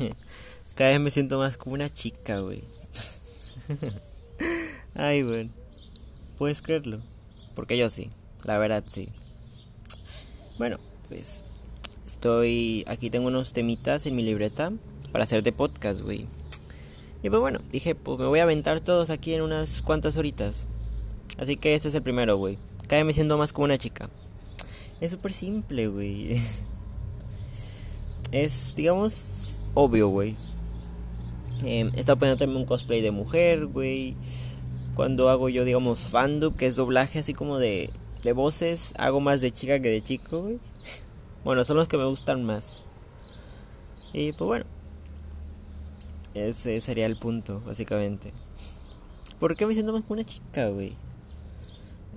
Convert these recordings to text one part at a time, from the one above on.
Cada vez me siento más como una chica, güey. Ay, güey. ¿Puedes creerlo? Porque yo sí, la verdad sí. Bueno, pues estoy aquí tengo unos temitas en mi libreta para hacer de podcast, güey. Y pues bueno, dije, pues me voy a aventar todos aquí en unas cuantas horitas. Así que este es el primero, güey. Cada vez me siento más como una chica. Es súper simple, güey. Es, digamos, obvio, güey. Eh, he estado poniéndome un cosplay de mujer, güey. Cuando hago yo, digamos, fandub, que es doblaje así como de, de voces, hago más de chica que de chico, güey. Bueno, son los que me gustan más. Y pues bueno, ese sería el punto, básicamente. ¿Por qué me siento más como una chica, güey?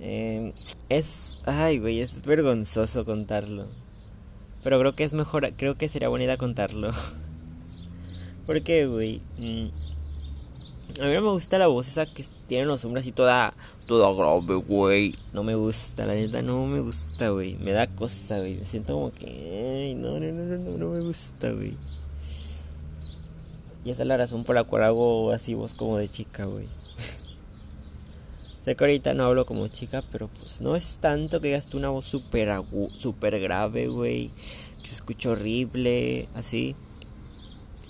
Eh, es. Ay, güey, es vergonzoso contarlo. Pero creo que es mejor. Creo que sería buena idea contarlo. ¿Por qué, güey? Mm. A mí no me gusta la voz esa que tiene los hombres así toda. Toda grave, güey. No me gusta, la neta no me gusta, güey. Me da cosa, güey. Me siento como que. No, no, no, no, no me gusta, güey. Y esa es la razón por la cual hago así voz como de chica, güey. sé que ahorita no hablo como chica, pero pues no es tanto que digas tú una voz súper super grave, güey. Que se escucha horrible, así.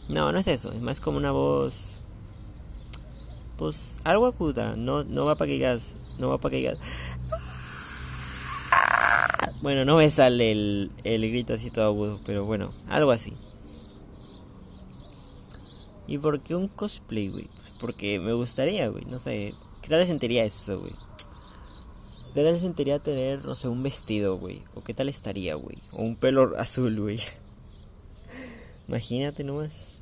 No, no es eso. Es más como una voz. Pues algo aguda. No, no va para que digas. No va para que digas. Bueno, no me sale el, el grito así todo agudo, pero bueno, algo así. ¿Y por qué un cosplay, güey? Pues porque me gustaría, güey. No sé. ¿Qué tal le sentiría eso, güey? ¿Qué tal le sentiría tener, no sé, un vestido, güey? ¿O qué tal estaría, güey? O un pelo azul, güey. Imagínate nomás.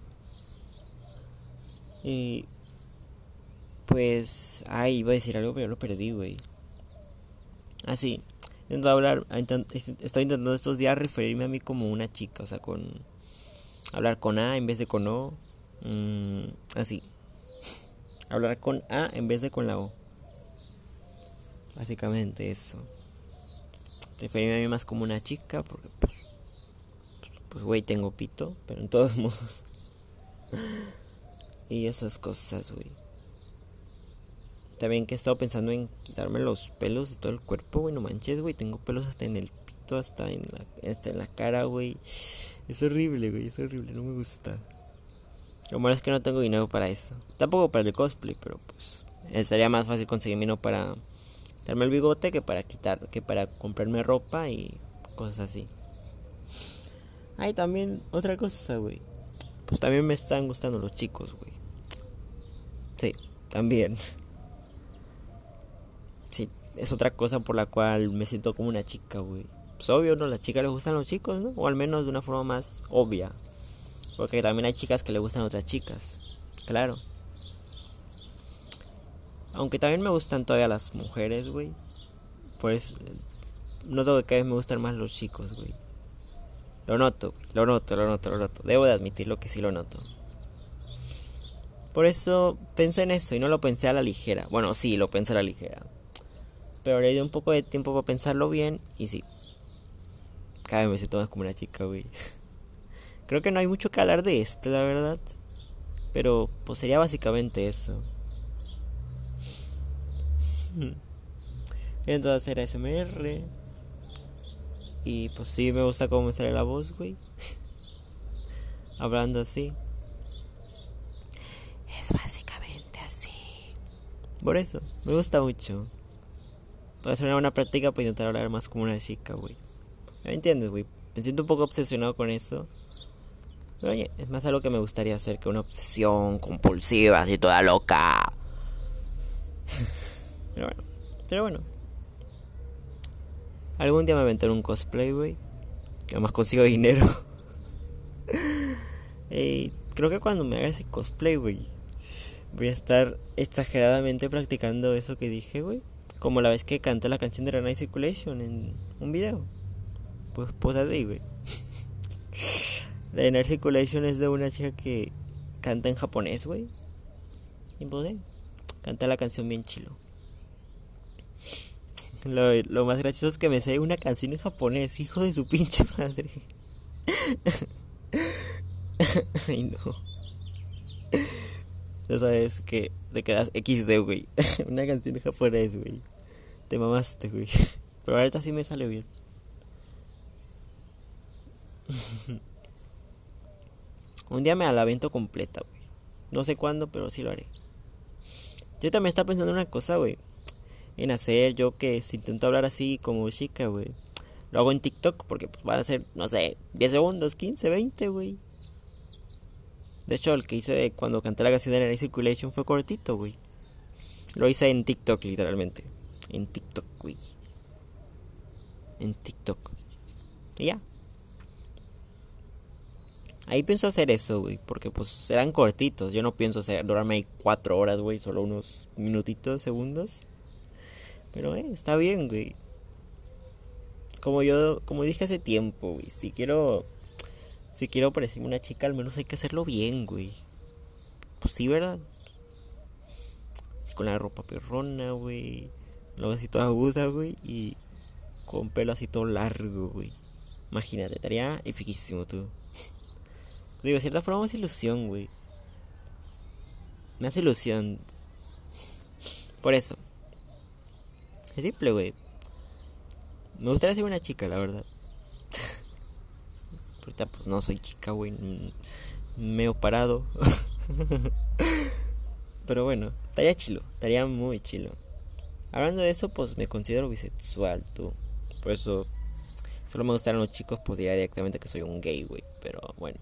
Y. Pues. Ay, iba a decir algo, pero lo perdí, güey. Ah, sí. Intento hablar. Estoy intentando estos días referirme a mí como una chica, o sea, con. Hablar con A en vez de con O. Mm, así. Hablar con A en vez de con la O. Básicamente eso. Referirme a mí más como una chica porque pues... Pues güey, tengo pito, pero en todos modos. y esas cosas, güey. También que he estado pensando en quitarme los pelos de todo el cuerpo, güey. No manches, güey. Tengo pelos hasta en el pito, hasta en la, hasta en la cara, güey. Es horrible, güey. Es horrible. No me gusta. Lo malo es que no tengo dinero para eso. Tampoco para el cosplay, pero pues sería más fácil conseguir dinero para darme el bigote que para quitar, que para comprarme ropa y cosas así. Hay también otra cosa, güey. Pues también me están gustando los chicos, güey. Sí, también. Sí, es otra cosa por la cual me siento como una chica, güey. Pues obvio, ¿no? Las chicas les gustan los chicos, ¿no? O al menos de una forma más obvia. Porque también hay chicas que le gustan a otras chicas. Claro. Aunque también me gustan todavía las mujeres, güey. Pues noto que cada vez me gustan más los chicos, güey. Lo noto, lo noto, lo noto, lo noto. Debo de admitirlo que sí lo noto. Por eso pensé en eso y no lo pensé a la ligera. Bueno, sí, lo pensé a la ligera. Pero le di un poco de tiempo para pensarlo bien y sí. Cada vez me siento más como una chica, güey. Creo que no hay mucho que hablar de esto, la verdad. Pero pues sería básicamente eso. Entonces era SMR. Y pues sí me gusta cómo me sale la voz, güey. Hablando así. Es básicamente así. Por eso, me gusta mucho. Puede ser una buena práctica para intentar hablar más como una chica, güey. ¿Me entiendes, güey? Me siento un poco obsesionado con eso. Pero oye, es más algo que me gustaría hacer que una obsesión compulsiva, así toda loca. pero bueno, pero bueno. Algún día me aventaré un cosplay, güey. Que además consigo dinero. y creo que cuando me haga ese cosplay, güey, voy a estar exageradamente practicando eso que dije, güey. Como la vez que canté la canción de Renai Circulation en un video. Pues, pues así, güey. La Inner Circulation es de una chica que canta en japonés, güey. Y pues, canta la canción bien chilo. Lo, lo, más gracioso es que me sé una canción en japonés, hijo de su pinche madre. Ay, no. Ya sabes que te quedas XD, güey. Una canción japonés, güey. Te mamaste, güey. Pero ahorita sí me sale bien. Un día me la avento completa, güey. No sé cuándo, pero sí lo haré. Yo también estaba pensando en una cosa, güey. En hacer yo que si intento hablar así como chica, güey. Lo hago en TikTok porque pues, van a ser, no sé, 10 segundos, 15, 20, güey. De hecho, el que hice cuando canté la canción de la Circulation fue cortito, güey. Lo hice en TikTok, literalmente. En TikTok, güey. En TikTok. Y ya. Ahí pienso hacer eso, güey. Porque pues serán cortitos. Yo no pienso hacer, durarme cuatro horas, güey. Solo unos minutitos, segundos. Pero, eh, está bien, güey. Como yo, como dije hace tiempo, güey. Si quiero si quiero parecerme una chica, al menos hay que hacerlo bien, güey. Pues sí, ¿verdad? con la ropa perrona, güey. Luego así toda aguda, güey. Y con pelo así todo largo, güey. Imagínate, estaría efiquísimo, tú. Digo, de cierta forma me hace ilusión, güey. Me hace ilusión. Por eso. Es simple, güey. Me gustaría ser una chica, la verdad. Ahorita pues no soy chica, güey. Meo parado. Pero bueno, estaría chilo, estaría muy chilo. Hablando de eso, pues me considero bisexual, tú. Por eso, solo me gustan los chicos, pues diría directamente que soy un gay, güey. Pero bueno.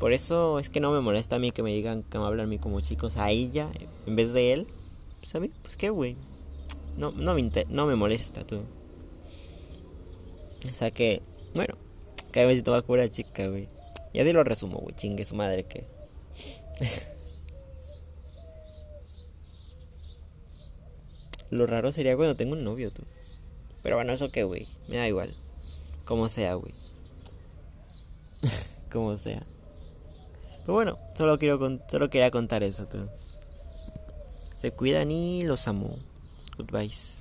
Por eso es que no me molesta a mí que me digan que me hablan a mí como chicos a ella en vez de él. Pues a mí, pues qué, güey. No, no, me, no me molesta, tú. O sea que, bueno, cada vez va a cura chica, güey. Y así lo resumo, güey. Chingue su madre que. lo raro sería cuando tengo un novio, tú. Pero bueno, eso que, güey. Me da igual. Como sea, güey. Como sea. Pero bueno, solo quiero solo quería contar eso, tú. Se cuidan y los amo. Goodbyes.